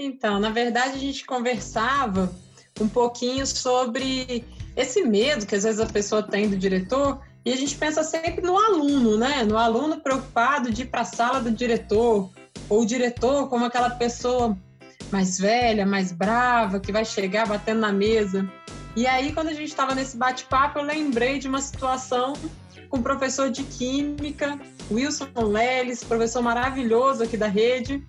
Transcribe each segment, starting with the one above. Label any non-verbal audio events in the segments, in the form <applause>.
Então, na verdade, a gente conversava um pouquinho sobre esse medo que às vezes a pessoa tem do diretor, e a gente pensa sempre no aluno, né? No aluno preocupado de ir para a sala do diretor, ou o diretor como aquela pessoa mais velha, mais brava, que vai chegar batendo na mesa. E aí, quando a gente estava nesse bate-papo, eu lembrei de uma situação com o professor de Química, Wilson Leles, professor maravilhoso aqui da rede,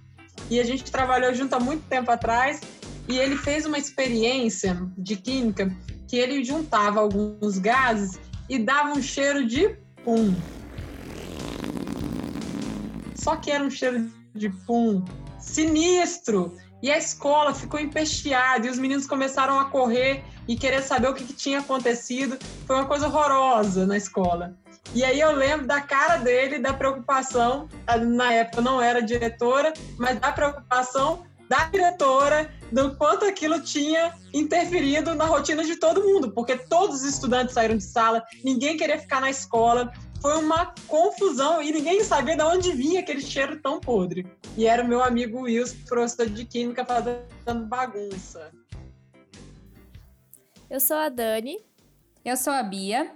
e a gente trabalhou junto há muito tempo atrás, e ele fez uma experiência de Química que ele juntava alguns gases e dava um cheiro de pum. Só que era um cheiro de pum sinistro. E a escola ficou empesteada e os meninos começaram a correr e querer saber o que, que, tinha acontecido. Foi uma coisa horrorosa na escola. E aí eu lembro da cara dele, da preocupação, na época não era diretora, mas da preocupação da diretora do quanto aquilo tinha interferido na rotina de todo mundo, porque todos os estudantes saíram de sala, ninguém queria ficar na escola, foi uma confusão e ninguém sabia de onde vinha aquele cheiro tão podre. E era o meu amigo Wilson, professor de química, fazendo bagunça. Eu sou a Dani. Eu sou a Bia.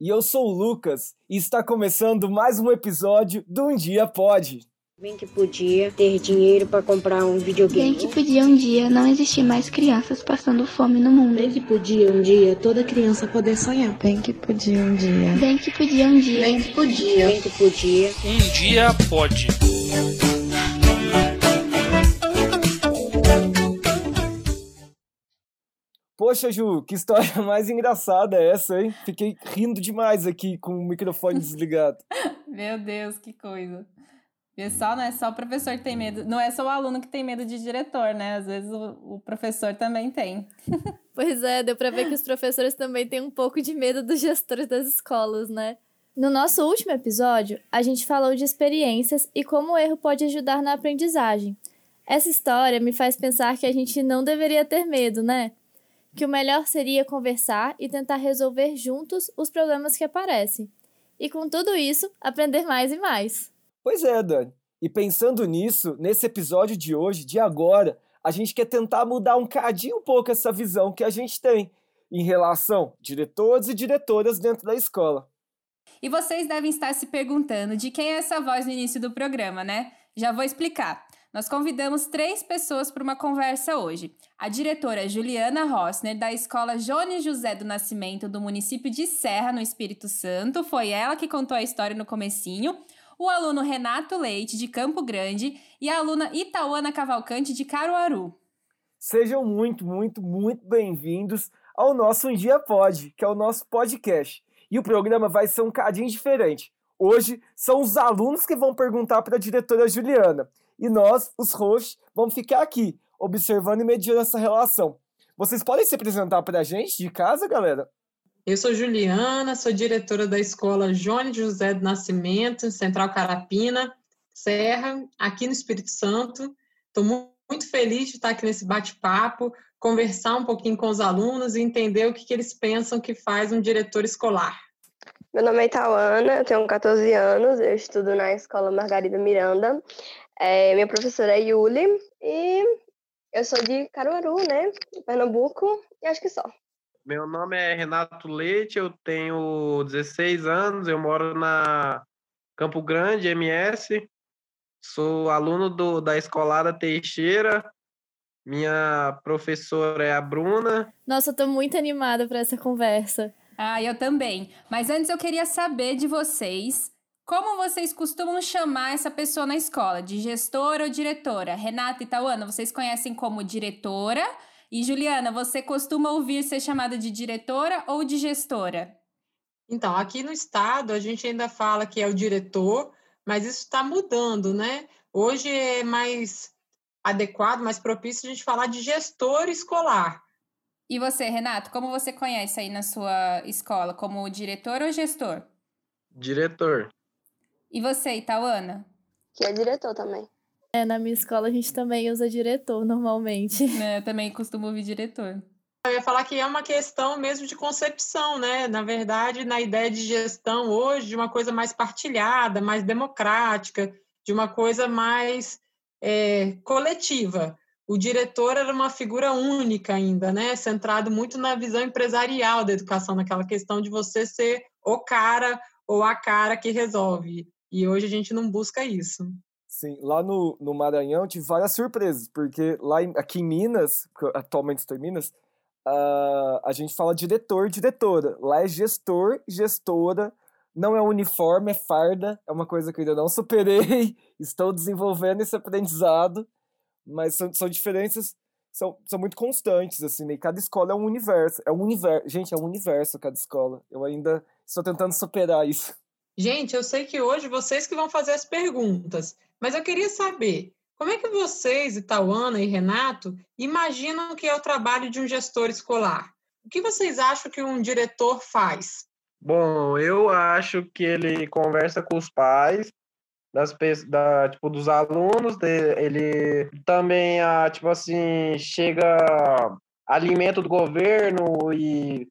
E eu sou o Lucas. E está começando mais um episódio do Um Dia Pode. Bem que podia ter dinheiro para comprar um videogame. Bem que podia um dia não existir mais crianças passando fome no mundo. Bem que podia um dia toda criança poder sonhar. Bem que podia um dia. Bem que podia um dia. Bem que podia. Bem que podia. Um dia pode. Poxa, Ju, que história <laughs> mais engraçada é essa, hein? Fiquei rindo demais aqui com o microfone desligado. <laughs> Meu Deus, que coisa. Pessoal, não é só o professor que tem medo, não é só o aluno que tem medo de diretor, né? Às vezes o, o professor também tem. <laughs> pois é, deu para ver que os professores também têm um pouco de medo dos gestores das escolas, né? No nosso último episódio, a gente falou de experiências e como o erro pode ajudar na aprendizagem. Essa história me faz pensar que a gente não deveria ter medo, né? Que o melhor seria conversar e tentar resolver juntos os problemas que aparecem. E com tudo isso, aprender mais e mais. Pois é, Dani. E pensando nisso, nesse episódio de hoje, de agora, a gente quer tentar mudar um cadinho um pouco essa visão que a gente tem em relação a diretores e diretoras dentro da escola. E vocês devem estar se perguntando de quem é essa voz no início do programa, né? Já vou explicar. Nós convidamos três pessoas para uma conversa hoje. A diretora Juliana Rossner, da Escola Jones José do Nascimento, do município de Serra, no Espírito Santo. Foi ela que contou a história no comecinho o aluno Renato Leite, de Campo Grande, e a aluna Itauana Cavalcante, de Caruaru. Sejam muito, muito, muito bem-vindos ao nosso Um Dia Pode, que é o nosso podcast. E o programa vai ser um cadinho diferente. Hoje são os alunos que vão perguntar para a diretora Juliana. E nós, os hosts, vamos ficar aqui, observando e mediando essa relação. Vocês podem se apresentar para a gente de casa, galera? Eu sou Juliana, sou diretora da Escola Jones José do Nascimento, Central Carapina, Serra, aqui no Espírito Santo. Estou muito feliz de estar aqui nesse bate-papo, conversar um pouquinho com os alunos e entender o que, que eles pensam que faz um diretor escolar. Meu nome é Tauana, eu tenho 14 anos, eu estudo na Escola Margarida Miranda. É, minha professora é Yuli e eu sou de Caruaru, né, Pernambuco, e acho que só. Meu nome é Renato Leite, eu tenho 16 anos, eu moro na Campo Grande, MS. Sou aluno do, da Escolada Teixeira. Minha professora é a Bruna. Nossa, eu tô muito animada para essa conversa. Ah, eu também. Mas antes eu queria saber de vocês como vocês costumam chamar essa pessoa na escola? De gestora ou diretora? Renata e Tauana, vocês conhecem como diretora e Juliana, você costuma ouvir ser chamada de diretora ou de gestora? Então, aqui no estado a gente ainda fala que é o diretor, mas isso está mudando, né? Hoje é mais adequado, mais propício a gente falar de gestor escolar. E você, Renato, como você conhece aí na sua escola? Como diretor ou gestor? Diretor. E você, Itauana? Que é diretor também. É, na minha escola a gente também usa diretor normalmente. <laughs> É, eu também costumo ouvir diretor. Eu ia falar que é uma questão mesmo de concepção, né? Na verdade, na ideia de gestão hoje, de uma coisa mais partilhada, mais democrática, de uma coisa mais é, coletiva. o diretor era uma figura única ainda, né? Centrado muito na visão empresarial da educação, naquela questão de você ser o cara ou a cara que resolve. E hoje a gente não busca isso. Sim, lá no, no Maranhão tive várias surpresas, porque lá em, aqui em Minas, atualmente estou em Minas, uh, a gente fala diretor, diretora. Lá é gestor, gestora, não é uniforme, é farda, é uma coisa que eu ainda não superei, <laughs> estou desenvolvendo esse aprendizado, mas são, são diferenças, são, são muito constantes, assim, né? E cada escola é um universo, é um universo, gente, é um universo cada escola. Eu ainda estou tentando superar isso. Gente, eu sei que hoje vocês que vão fazer as perguntas, mas eu queria saber como é que vocês, Itauana e Renato, imaginam que é o trabalho de um gestor escolar? O que vocês acham que um diretor faz? Bom, eu acho que ele conversa com os pais das da, tipo dos alunos, ele também a tipo assim chega alimento do governo e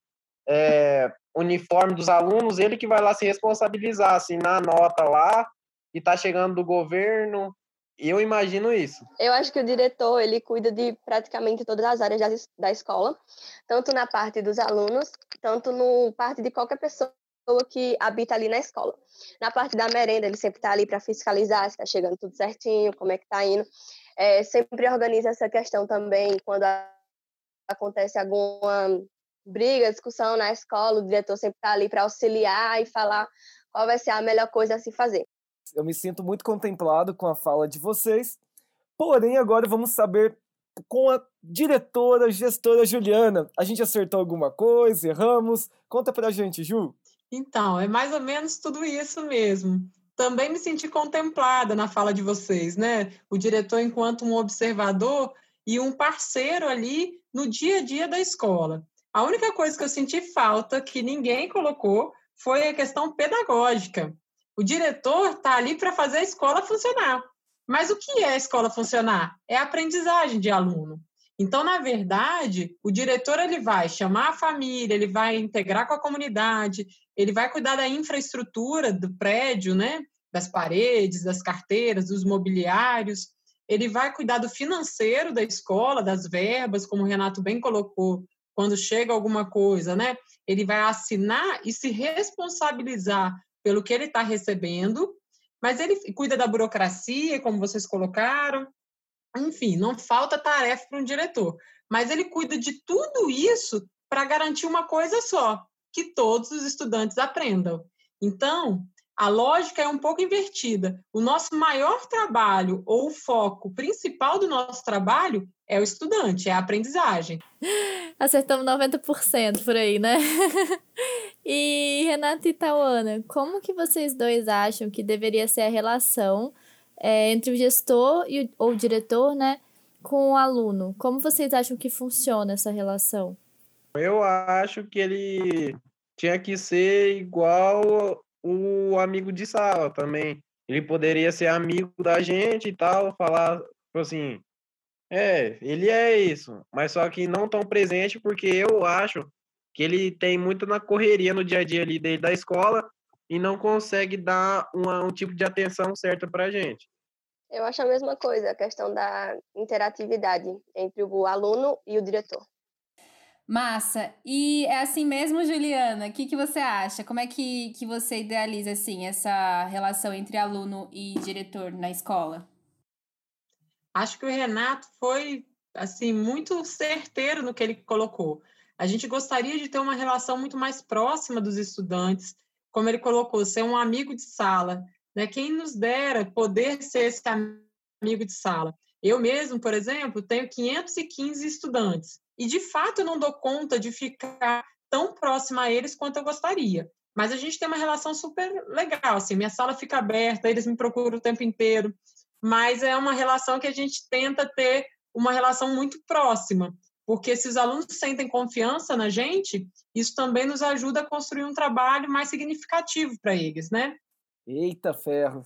é, uniforme dos alunos, ele que vai lá se responsabilizar, assim, na nota lá, e tá chegando do governo. Eu imagino isso. Eu acho que o diretor, ele cuida de praticamente todas as áreas da, escola, tanto na parte dos alunos, tanto no parte de qualquer pessoa que habita ali na escola. Na parte da merenda, ele sempre está ali para fiscalizar se está chegando tudo certinho, como é que está indo. É, sempre organiza essa questão também quando acontece alguma briga, discussão na escola, o diretor sempre está ali para auxiliar e falar qual vai ser a melhor coisa a se fazer. Eu me sinto muito contemplado com a fala de vocês, porém agora vamos saber com a diretora, gestora Juliana. A gente acertou alguma coisa, erramos? Conta pra gente, Ju. Então, é mais ou menos tudo isso mesmo. Também me senti contemplada na fala de vocês, né? O diretor enquanto um observador e um parceiro ali no dia a dia da escola. A única coisa que eu senti falta, que ninguém colocou, foi a questão pedagógica. O diretor está ali para fazer a escola funcionar. Mas o que é a escola funcionar? É a aprendizagem de aluno. Então, na verdade, o diretor ele vai chamar a família, ele vai integrar com a comunidade, ele vai cuidar da infraestrutura do prédio, né? Das paredes, das carteiras, dos mobiliários. Ele vai cuidar do financeiro da escola, das verbas, como o Renato bem colocou, quando chega alguma coisa, né? Ele vai assinar e se responsabilizar pelo que ele está recebendo, mas ele cuida da burocracia, como vocês colocaram. Enfim, não falta tarefa para um diretor, mas ele cuida de tudo isso para garantir uma coisa só, que todos os estudantes aprendam. Então, a lógica é um pouco invertida. O nosso maior trabalho ou o foco principal do nosso trabalho é o estudante, é a aprendizagem. Acertamos 90% por aí, né? <laughs> e Renata e Tauana, como que vocês dois acham que deveria ser a relação é, entre o gestor e o, ou o diretor, né, com o aluno? Como vocês acham que funciona essa relação? Eu acho que ele tinha que ser igual o amigo de sala também. Ele poderia ser amigo da gente e tal, falar tipo assim, é, ele é isso, mas só que não tão presente porque eu acho que ele tem muito na correria no dia a dia ali dele da escola e não consegue dar uma, um tipo de atenção certa para a gente. Eu acho a mesma coisa, a questão da interatividade entre o aluno e o diretor. Massa. E é assim mesmo, Juliana? O que, que você acha? Como é que, que você idealiza assim essa relação entre aluno e diretor na escola? Acho que o Renato foi assim muito certeiro no que ele colocou. A gente gostaria de ter uma relação muito mais próxima dos estudantes, como ele colocou, ser um amigo de sala. Né? Quem nos dera poder ser esse amigo de sala? Eu mesmo, por exemplo, tenho 515 estudantes e de fato eu não dou conta de ficar tão próxima a eles quanto eu gostaria. Mas a gente tem uma relação super legal, assim, minha sala fica aberta, eles me procuram o tempo inteiro, mas é uma relação que a gente tenta ter uma relação muito próxima, porque se os alunos sentem confiança na gente, isso também nos ajuda a construir um trabalho mais significativo para eles, né? Eita ferro!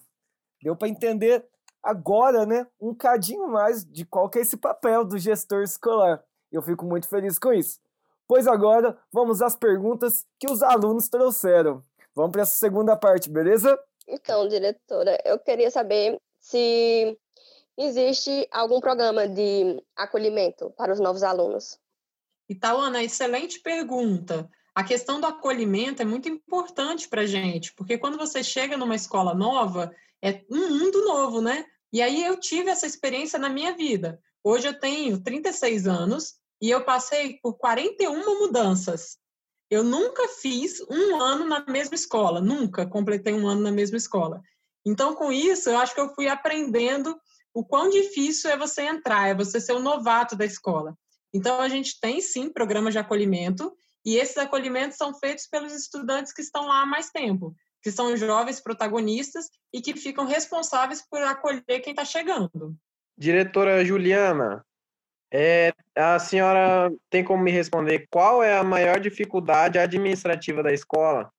Deu para entender agora, né, um cadinho mais de qual que é esse papel do gestor escolar. Eu fico muito feliz com isso. Pois agora vamos às perguntas que os alunos trouxeram. Vamos para essa segunda parte, beleza? Então, diretora, eu queria saber se existe algum programa de acolhimento para os novos alunos? Itaúana, excelente pergunta. A questão do acolhimento é muito importante para a gente, porque quando você chega numa escola nova, é um mundo novo, né? E aí eu tive essa experiência na minha vida. Hoje eu tenho 36 anos e eu passei por 41 mudanças. Eu nunca fiz um ano na mesma escola, nunca completei um ano na mesma escola. Então, com isso, eu acho que eu fui aprendendo o quão difícil é você entrar, é você ser o novato da escola. Então, a gente tem sim programas de acolhimento, e esses acolhimentos são feitos pelos estudantes que estão lá há mais tempo, que são jovens protagonistas e que ficam responsáveis por acolher quem está chegando. Diretora Juliana, é, a senhora tem como me responder qual é a maior dificuldade administrativa da escola?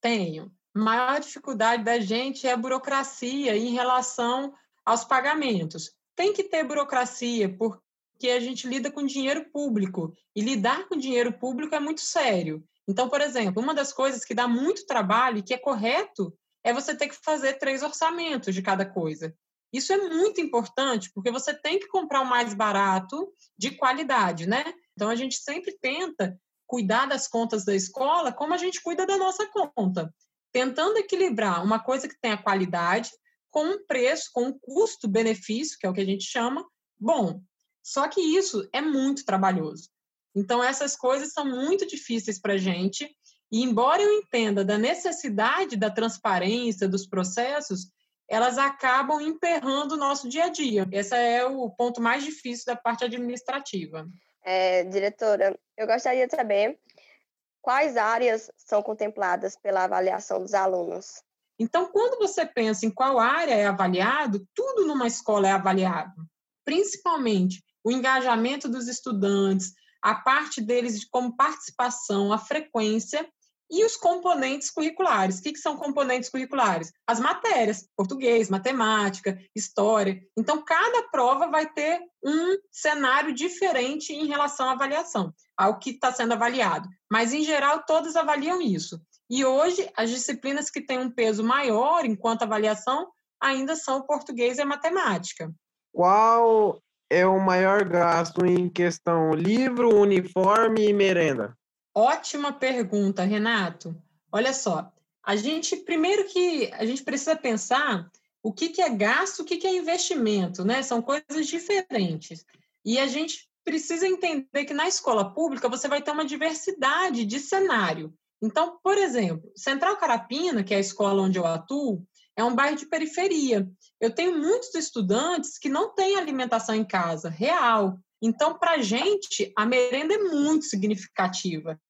Tenho. Maior dificuldade da gente é a burocracia em relação aos pagamentos. Tem que ter burocracia, porque a gente lida com dinheiro público, e lidar com dinheiro público é muito sério. Então, por exemplo, uma das coisas que dá muito trabalho e que é correto é você ter que fazer três orçamentos de cada coisa. Isso é muito importante, porque você tem que comprar o mais barato de qualidade, né? Então, a gente sempre tenta cuidar das contas da escola como a gente cuida da nossa conta, tentando equilibrar uma coisa que tenha qualidade com um preço, com um custo-benefício, que é o que a gente chama, bom. Só que isso é muito trabalhoso. Então, essas coisas são muito difíceis para a gente, e embora eu entenda da necessidade da transparência dos processos, elas acabam emperrando o nosso dia a dia. Esse é o ponto mais difícil da parte administrativa. É, diretora, eu gostaria de saber quais áreas são contempladas pela avaliação dos alunos. Então, quando você pensa em qual área é avaliado, tudo numa escola é avaliado, principalmente o engajamento dos estudantes, a parte deles de como participação, a frequência e os componentes curriculares. O que, que são componentes curriculares? As matérias, português, matemática, história. Então, cada prova vai ter um cenário diferente em relação à avaliação, ao que está sendo avaliado. Mas, em geral, todas avaliam isso. E hoje, as disciplinas que têm um peso maior enquanto avaliação ainda são o português e a matemática. Qual é o maior gasto em questão livro, uniforme e merenda? Ótima pergunta, Renato. Olha só, a gente primeiro que a gente precisa pensar o que, que é gasto, o que, que é investimento, né? São coisas diferentes. E a gente precisa entender que na escola pública você vai ter uma diversidade de cenário. Então, por exemplo, Central Carapina, que é a escola onde eu atuo, é um bairro de periferia. Eu tenho muitos estudantes que não têm alimentação em casa, real. Então, para a gente, a merenda é muito significativa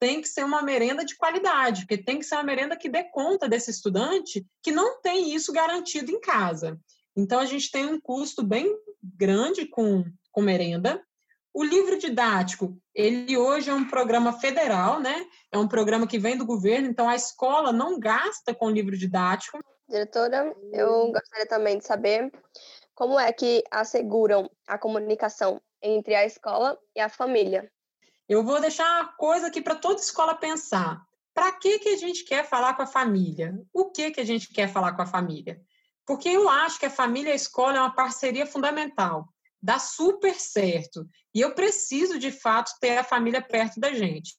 tem que ser uma merenda de qualidade, porque tem que ser uma merenda que dê conta desse estudante que não tem isso garantido em casa. Então, a gente tem um custo bem grande com, com merenda. O livro didático, ele hoje é um programa federal, né? É um programa que vem do governo, então a escola não gasta com livro didático. Diretora, eu gostaria também de saber como é que asseguram a comunicação entre a escola e a família. Eu vou deixar uma coisa aqui para toda escola pensar. Para que, que a gente quer falar com a família? O que, que a gente quer falar com a família? Porque eu acho que a família e a escola é uma parceria fundamental. Dá super certo. E eu preciso, de fato, ter a família perto da gente.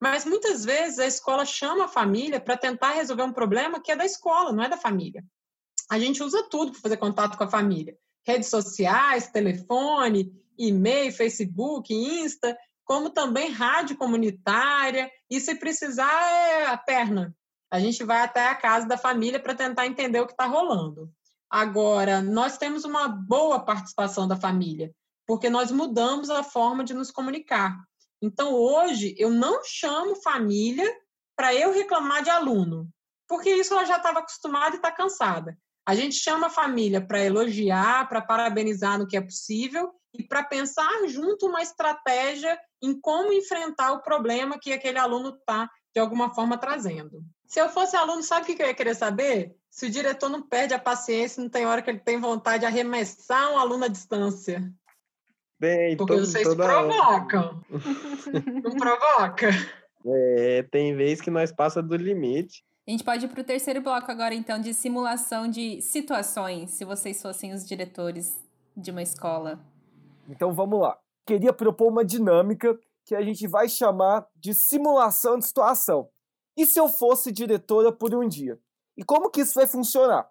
Mas muitas vezes a escola chama a família para tentar resolver um problema que é da escola, não é da família. A gente usa tudo para fazer contato com a família: redes sociais, telefone, e-mail, Facebook, Insta como também rádio comunitária, e se precisar é a perna. A gente vai até a casa da família para tentar entender o que está rolando. Agora, nós temos uma boa participação da família, porque nós mudamos a forma de nos comunicar. Então, hoje, eu não chamo família para eu reclamar de aluno, porque isso ela já estava acostumada e está cansada. A gente chama a família para elogiar, para parabenizar no que é possível e para pensar junto uma estratégia em como enfrentar o problema que aquele aluno está, de alguma forma, trazendo. Se eu fosse aluno, sabe o que eu ia querer saber? Se o diretor não perde a paciência, não tem hora que ele tem vontade de arremessar um aluno à distância. Bem, Porque todo, vocês toda... provocam. <laughs> não provoca? É, tem vez que nós passa do limite. A gente pode ir para o terceiro bloco agora, então, de simulação de situações, se vocês fossem os diretores de uma escola. Então vamos lá. Queria propor uma dinâmica que a gente vai chamar de simulação de situação. E se eu fosse diretora por um dia? E como que isso vai funcionar?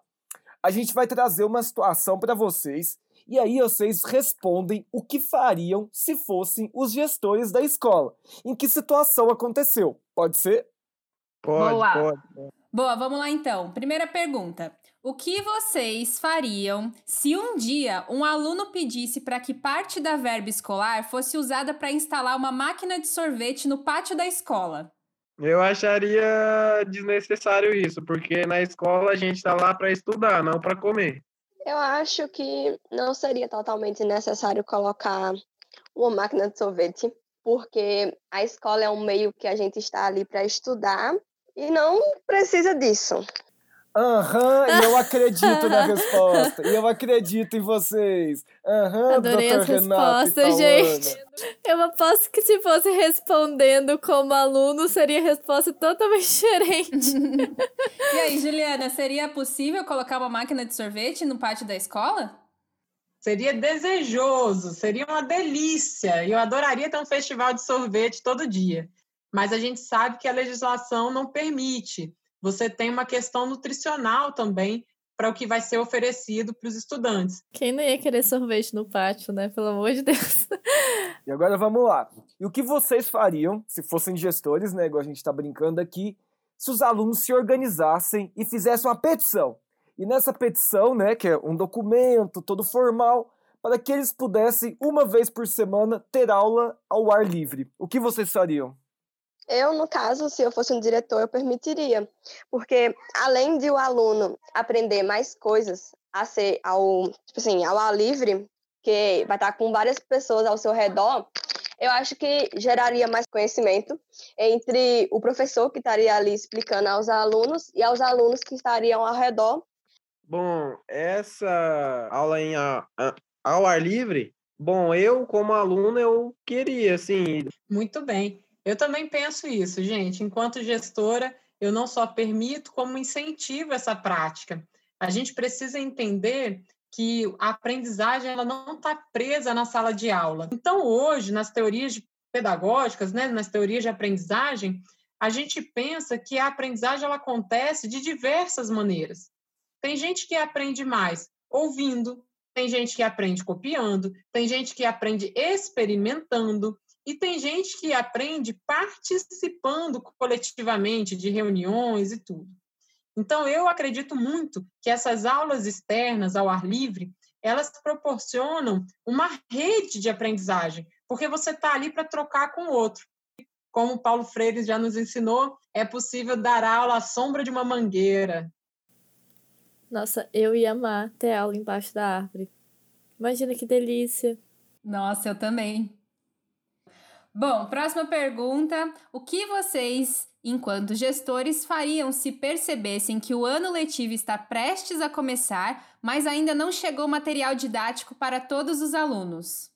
A gente vai trazer uma situação para vocês e aí vocês respondem o que fariam se fossem os gestores da escola. Em que situação aconteceu? Pode ser? Pode, Boa. pode. Boa, vamos lá então. Primeira pergunta. O que vocês fariam se um dia um aluno pedisse para que parte da verba escolar fosse usada para instalar uma máquina de sorvete no pátio da escola? Eu acharia desnecessário isso, porque na escola a gente tá lá para estudar, não para comer. Eu acho que não seria totalmente necessário colocar uma máquina de sorvete, porque a escola é um meio que a gente está ali para estudar e não precisa disso. Aham, e eu acredito na resposta. E eu acredito em vocês. Aham, Adorei as Renato e respostas, Tauana. gente. Eu aposto que se fosse respondendo como aluno, seria a resposta totalmente diferente. <laughs> E aí, Juliana, seria possível colocar uma máquina de sorvete no pátio da escola? Seria desejoso, seria uma delícia. E eu adoraria ter um festival de sorvete todo dia. Mas a gente sabe que a legislação não permite. Você tem uma questão nutricional também para o que vai ser oferecido para os estudantes. Quem não ia querer sorvete no pátio, né? Pelo amor de Deus. <laughs> E agora vamos lá. E o que vocês fariam, se fossem gestores, né, igual a gente está brincando aqui, se os alunos se organizassem e fizessem uma petição? E nessa petição, né, que é um documento todo formal, para que eles pudessem, uma vez por semana, ter aula ao ar livre. O que vocês fariam? Eu, no caso, se eu fosse um diretor, eu permitiria, porque além de o aluno aprender mais coisas a ser ao, tipo assim, ao ar livre, que vai estar com várias pessoas ao seu redor, eu acho que geraria mais conhecimento entre o professor que estaria ali explicando aos alunos e aos alunos que estariam ao redor. Bom, essa aula em a- a- ao ar livre, bom, eu como aluno eu queria, assim, Muito bem. Eu também penso isso, gente. Enquanto gestora, eu não só permito, como incentivo essa prática. A gente precisa entender que a aprendizagem ela não está presa na sala de aula. Então, hoje, nas teorias pedagógicas, né, nas teorias de aprendizagem, a gente pensa que a aprendizagem ela acontece de diversas maneiras. Tem gente que aprende mais ouvindo, tem gente que aprende copiando, tem gente que aprende experimentando, e tem gente que aprende participando coletivamente de reuniões e tudo. Então, eu acredito muito que essas aulas externas ao ar livre, elas proporcionam uma rede de aprendizagem, porque você está ali para trocar com o outro. Como o Paulo Freire já nos ensinou, é possível dar aula à sombra de uma mangueira. Nossa, eu ia amar ter aula embaixo da árvore. Imagina que delícia. Nossa, eu também. Bom, próxima pergunta. O que vocês, enquanto gestores, fariam se percebessem que o ano letivo está prestes a começar, mas ainda não chegou material didático para todos os alunos?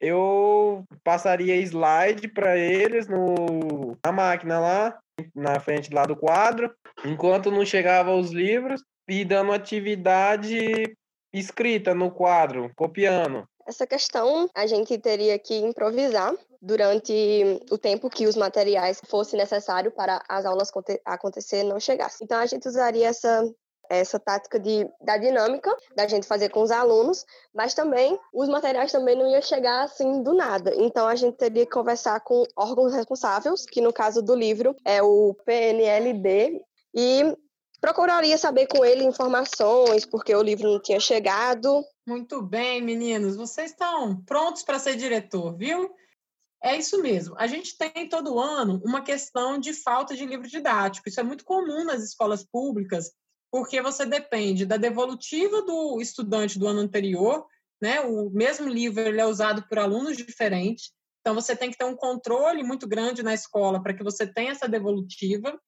eu passaria slide para eles no, na máquina lá, na frente lá do quadro, enquanto não chegava os livros, e dando atividade escrita no quadro, copiando. Essa questão a gente teria que improvisar durante o tempo que os materiais fosse necessário para as aulas aconte- acontecer não chegassem. Então a gente usaria essa essa tática de, da dinâmica da gente fazer com os alunos, mas também os materiais também não iam chegar assim do nada. Então a gente teria que conversar com órgãos responsáveis, que no caso do livro é o PNLD, e procuraria saber com ele informações, porque o livro não tinha chegado, Muito bem, meninos. Vocês estão prontos para ser diretor, viu? É isso mesmo. A gente tem todo ano uma questão de falta de livro didático. Isso é muito comum nas escolas públicas, porque você depende da devolutiva do estudante do ano anterior, né? O mesmo livro ele é usado por alunos diferentes. Então você tem que ter um controle muito grande na escola para que você tenha essa devolutiva.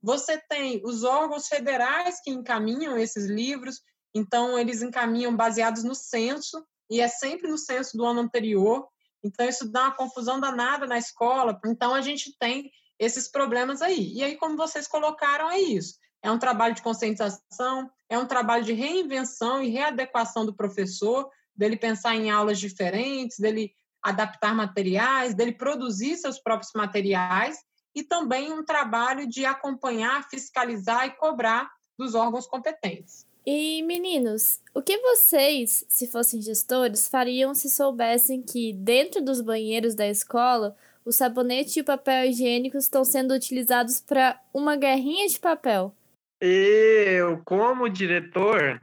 Você tem os órgãos federais que encaminham esses livros, então eles encaminham baseados no censo e é sempre no censo do ano anterior. Então isso dá uma confusão danada na escola. Então a gente tem esses problemas aí. E aí como vocês colocaram é isso. é um trabalho de conscientização, é um trabalho de reinvenção e readequação do professor, dele pensar em aulas diferentes, dele adaptar materiais, dele produzir seus próprios materiais e também um trabalho de acompanhar, fiscalizar e cobrar dos órgãos competentes. E meninos, o que vocês, se fossem gestores, fariam se soubessem que dentro dos banheiros da escola o sabonete e o papel higiênico estão sendo utilizados para uma guerrinha de papel? Eu, como diretor,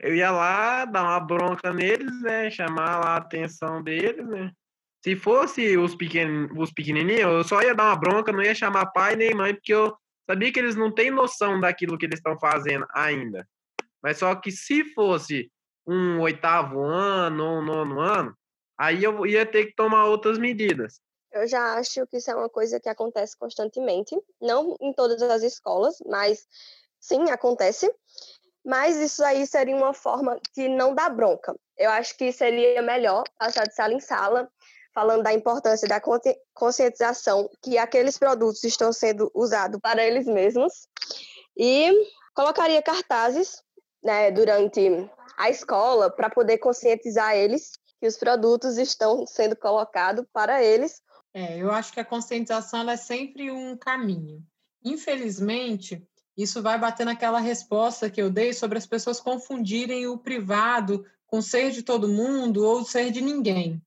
eu ia lá dar uma bronca neles, né? Chamar lá a atenção deles, né? Se fosse os, pequen... os pequenininhos, eu só ia dar uma bronca, não ia chamar pai nem mãe, porque eu sabia que eles não têm noção daquilo que eles estão fazendo ainda. Mas só que se fosse um oitavo ano ou um nono ano, aí eu ia ter que tomar outras medidas. Eu já acho que isso é uma coisa que acontece constantemente, não em todas as escolas, mas sim, acontece. Mas isso aí seria uma forma que não dá bronca. Eu acho que seria melhor passar de sala em sala, falando da importância da conscientização que aqueles produtos estão sendo usados para eles mesmos. E colocaria cartazes né, durante a escola para poder conscientizar eles que os produtos estão sendo colocados para eles é, eu acho que a conscientização é sempre um caminho. Infelizmente, isso vai bater naquela resposta que eu dei sobre as pessoas confundirem o privado com ser de todo mundo ou ser de ninguém.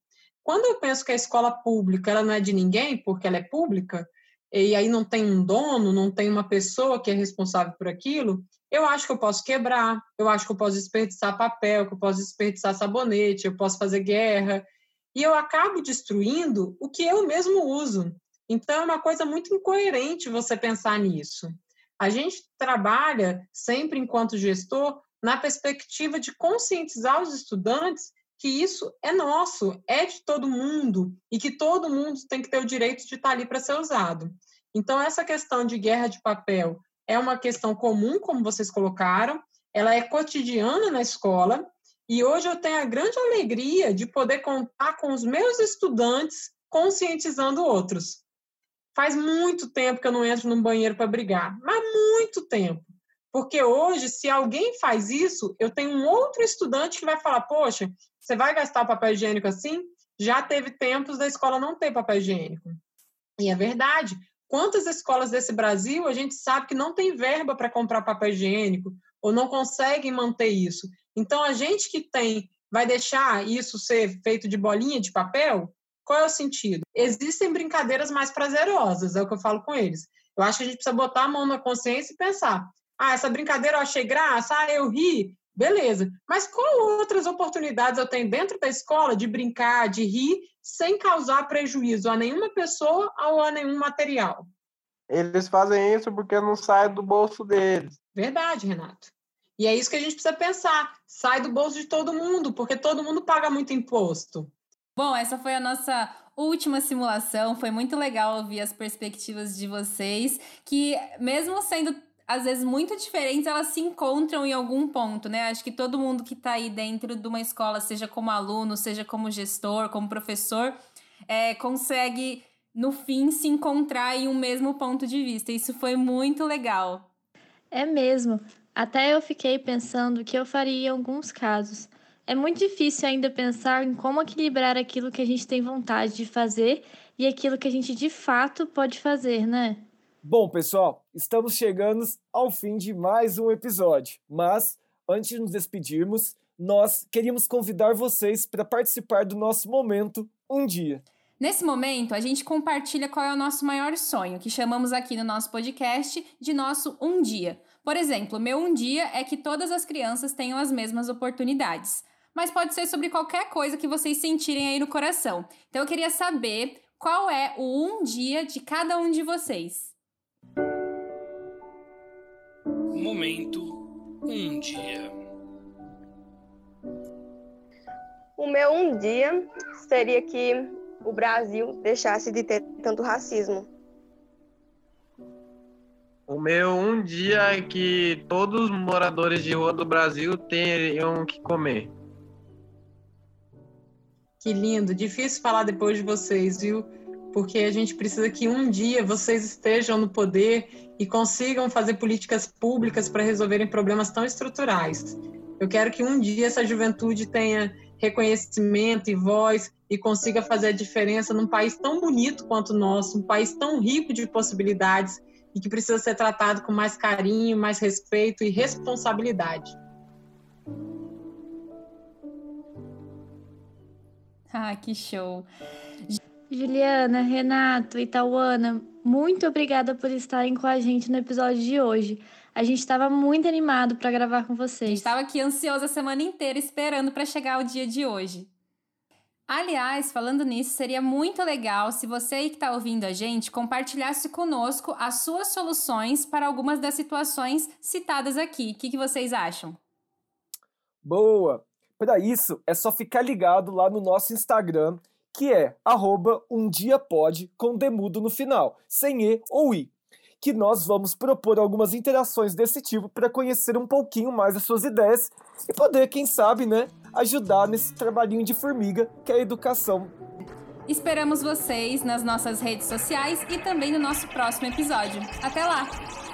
Quando eu penso que a escola pública ela não é de ninguém, porque ela é pública, e aí não tem um dono, não tem uma pessoa que é responsável por aquilo, eu acho que eu posso quebrar, eu acho que eu posso desperdiçar papel, que eu posso desperdiçar sabonete, eu posso fazer guerra, e eu acabo destruindo o que eu mesmo uso. Então, é uma coisa muito incoerente você pensar nisso. A gente trabalha sempre, enquanto gestor, na perspectiva de conscientizar os estudantes que isso é nosso, é de todo mundo e que todo mundo tem que ter o direito de estar ali para ser usado. Então, essa questão de guerra de papel é uma questão comum, como vocês colocaram, ela é cotidiana na escola e hoje eu tenho a grande alegria de poder contar com os meus estudantes conscientizando outros. Faz muito tempo que eu não entro num banheiro para brigar, mas muito tempo. Porque hoje, se alguém faz isso, eu tenho um outro estudante que vai falar: Poxa, você vai gastar papel higiênico assim? Já teve tempos da escola não ter papel higiênico. E é verdade. Quantas escolas desse Brasil a gente sabe que não tem verba para comprar papel higiênico ou não conseguem manter isso? Então, a gente que tem, vai deixar isso ser feito de bolinha de papel? Qual é o sentido? Existem brincadeiras mais prazerosas, é o que eu falo com eles. Eu acho que a gente precisa botar a mão na consciência e pensar: ah, essa brincadeira eu achei graça, ah, eu ri, beleza. Mas qual outras oportunidades eu tenho dentro da escola de brincar, de rir, sem causar prejuízo a nenhuma pessoa ou a nenhum material? Eles fazem isso porque não sai do bolso deles. Verdade, Renato. E é isso que a gente precisa pensar. Sai do bolso de todo mundo, porque todo mundo paga muito imposto. Bom, essa foi a nossa última simulação. Foi muito legal ouvir as perspectivas de vocês, que mesmo sendo às vezes muito diferentes, elas se encontram em algum ponto, né? Acho que todo mundo que está aí dentro de uma escola, seja como aluno, seja como gestor, como professor, é, consegue no fim se encontrar em um mesmo ponto de vista. Isso foi muito legal. É mesmo. Até eu fiquei pensando o que eu faria em alguns casos. É muito difícil ainda pensar em como equilibrar aquilo que a gente tem vontade de fazer e aquilo que a gente de fato pode fazer, né? Bom, pessoal, estamos chegando ao fim de mais um episódio, mas antes de nos despedirmos, nós queríamos convidar vocês para participar do nosso momento Um Dia. Nesse momento, a gente compartilha qual é o nosso maior sonho, que chamamos aqui no nosso podcast de nosso Um Dia. Por exemplo, meu um dia é que todas as crianças tenham as mesmas oportunidades. Mas pode ser sobre qualquer coisa que vocês sentirem aí no coração. Então eu queria saber qual é o um dia de cada um de vocês. Momento um dia. O meu um dia seria que o Brasil deixasse de ter tanto racismo. O meu um dia é que todos os moradores de rua do Brasil tenham que comer. Que lindo. Difícil falar depois de vocês, viu? Porque a gente precisa que um dia vocês estejam no poder e consigam fazer políticas públicas para resolverem problemas tão estruturais. Eu quero que um dia essa juventude tenha reconhecimento e voz e consiga fazer a diferença num país tão bonito quanto o nosso, um país tão rico de possibilidades e que precisa ser tratado com mais carinho, mais respeito e responsabilidade. Ah, que show! Juliana, Renato e Tauana, muito obrigada por estarem com a gente no episódio de hoje. A gente estava muito animado para gravar com vocês. A gente estava aqui ansioso a semana inteira esperando para chegar o dia de hoje. Aliás, falando nisso, seria muito legal se você que está ouvindo a gente compartilhasse conosco as suas soluções para algumas das situações citadas aqui. O que, que vocês acham? Boa! Para isso, é só ficar ligado lá no nosso Instagram, que é arroba um dia pode com demudo no final, sem E ou I que nós vamos propor algumas interações desse tipo para conhecer um pouquinho mais as suas ideias e poder, quem sabe, né, ajudar nesse trabalhinho de formiga que é a educação. Esperamos vocês nas nossas redes sociais e também no nosso próximo episódio. Até lá!